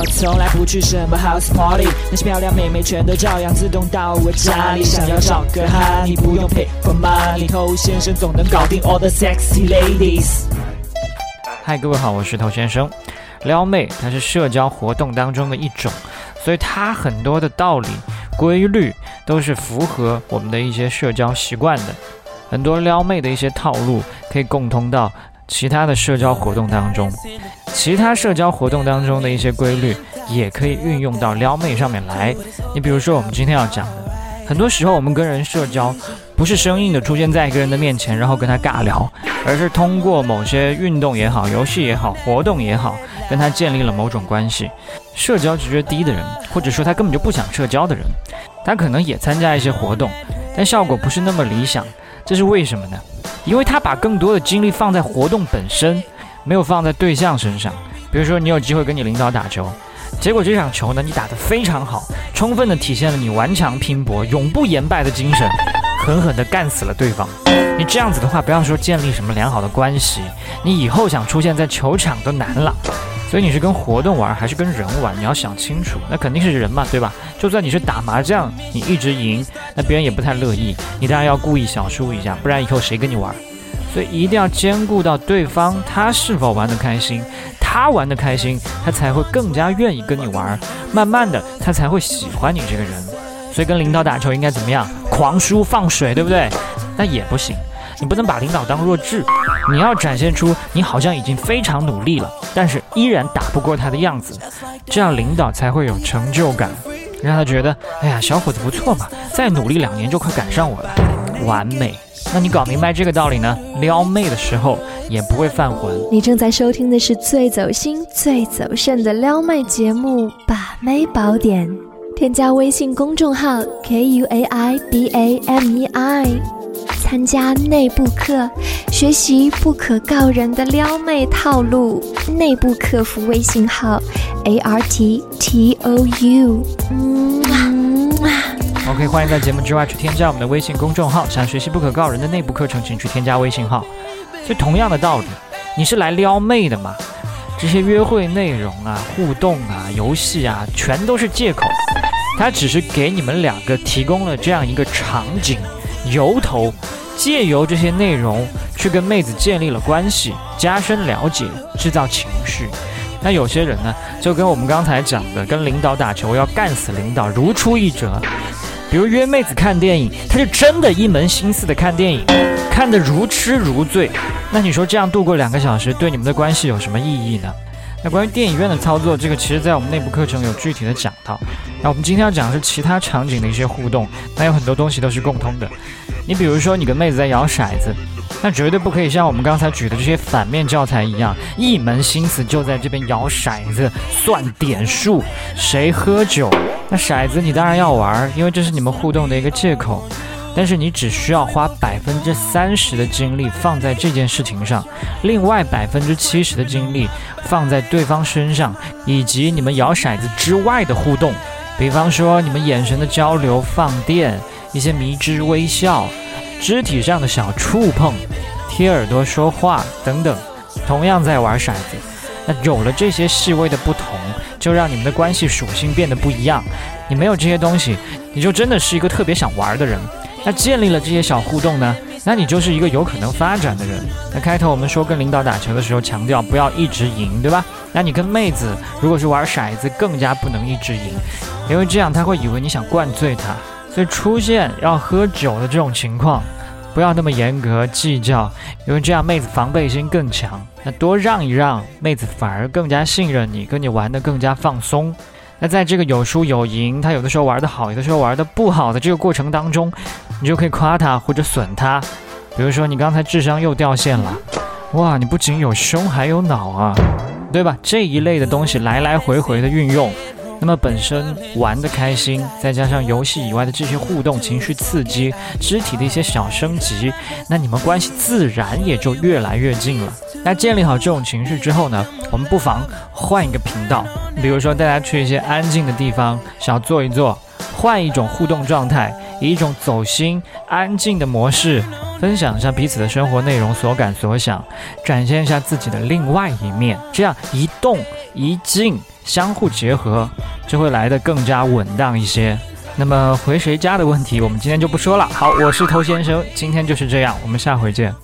我从来不去什么 house party，那些漂亮妹妹全都照样自动到我家里。想要找个哈，你不用 pay for money，头先生总能搞定 all the sexy ladies。嗨，各位好，我是头先生。撩妹它是社交活动当中的一种，所以它很多的道理、规律都是符合我们的一些社交习惯的。很多撩妹的一些套路可以共通到其他的社交活动当中，其他社交活动当中的一些规律也可以运用到撩妹上面来。你比如说，我们今天要讲的，很多时候我们跟人社交，不是生硬的出现在一个人的面前，然后跟他尬聊，而是通过某些运动也好、游戏也好、活动也好，跟他建立了某种关系。社交直觉低的人，或者说他根本就不想社交的人，他可能也参加一些活动，但效果不是那么理想。这是为什么呢？因为他把更多的精力放在活动本身，没有放在对象身上。比如说，你有机会跟你领导打球，结果这场球呢，你打得非常好，充分的体现了你顽强拼搏、永不言败的精神，狠狠地干死了对方。你这样子的话，不要说建立什么良好的关系，你以后想出现在球场都难了。所以你是跟活动玩还是跟人玩？你要想清楚。那肯定是人嘛，对吧？就算你是打麻将，你一直赢，那别人也不太乐意。你当然要故意小输一下，不然以后谁跟你玩？所以一定要兼顾到对方他是否玩得开心，他玩得开心，他才会更加愿意跟你玩。慢慢的，他才会喜欢你这个人。所以跟领导打球应该怎么样？狂输放水，对不对？那也不行。你不能把领导当弱智，你要展现出你好像已经非常努力了，但是依然打不过他的样子，这样领导才会有成就感，让他觉得，哎呀，小伙子不错嘛，再努力两年就快赶上我了，完美。那你搞明白这个道理呢，撩妹的时候也不会犯浑。你正在收听的是最走心、最走肾的撩妹节目《把妹宝典》，添加微信公众号 k u a i b a m e i。参加内部课，学习不可告人的撩妹套路。内部客服微信号：a r t t o u。嗯啊 OK，欢迎在节目之外去添加我们的微信公众号。想学习不可告人的内部课程，请去添加微信号。就同样的道理，你是来撩妹的嘛？这些约会内容啊、互动啊、游戏啊，全都是借口。他只是给你们两个提供了这样一个场景。由头，借由这些内容去跟妹子建立了关系，加深了解，制造情绪。那有些人呢，就跟我们刚才讲的，跟领导打球要干死领导如出一辙。比如约妹子看电影，他就真的一门心思的看电影，看得如痴如醉。那你说这样度过两个小时，对你们的关系有什么意义呢？那关于电影院的操作，这个其实在我们内部课程有具体的讲到。那我们今天要讲的是其他场景的一些互动，那有很多东西都是共通的。你比如说，你跟妹子在摇骰子，那绝对不可以像我们刚才举的这些反面教材一样，一门心思就在这边摇骰子、算点数、谁喝酒。那骰子你当然要玩，因为这是你们互动的一个借口。但是你只需要花百分之三十的精力放在这件事情上，另外百分之七十的精力放在对方身上，以及你们摇骰子之外的互动，比方说你们眼神的交流、放电、一些迷之微笑、肢体上的小触碰、贴耳朵说话等等，同样在玩骰子。那有了这些细微的不同，就让你们的关系属性变得不一样。你没有这些东西，你就真的是一个特别想玩的人。那建立了这些小互动呢？那你就是一个有可能发展的人。那开头我们说跟领导打球的时候，强调不要一直赢，对吧？那你跟妹子如果是玩骰子，更加不能一直赢，因为这样他会以为你想灌醉她。所以出现要喝酒的这种情况，不要那么严格计较，因为这样妹子防备心更强。那多让一让，妹子反而更加信任你，跟你玩得更加放松。那在这个有输有赢，他有的时候玩得好，有的时候玩得不好的这个过程当中，你就可以夸他或者损他。比如说你刚才智商又掉线了，哇，你不仅有胸还有脑啊，对吧？这一类的东西来来回回的运用，那么本身玩得开心，再加上游戏以外的这些互动、情绪刺激、肢体的一些小升级，那你们关系自然也就越来越近了。那建立好这种情绪之后呢，我们不妨换一个频道，比如说带他去一些安静的地方，小坐一坐，换一种互动状态，以一种走心、安静的模式分享一下彼此的生活内容、所感所想，展现一下自己的另外一面，这样一动一静相互结合，就会来得更加稳当一些。那么回谁家的问题，我们今天就不说了。好，我是头先生，今天就是这样，我们下回见。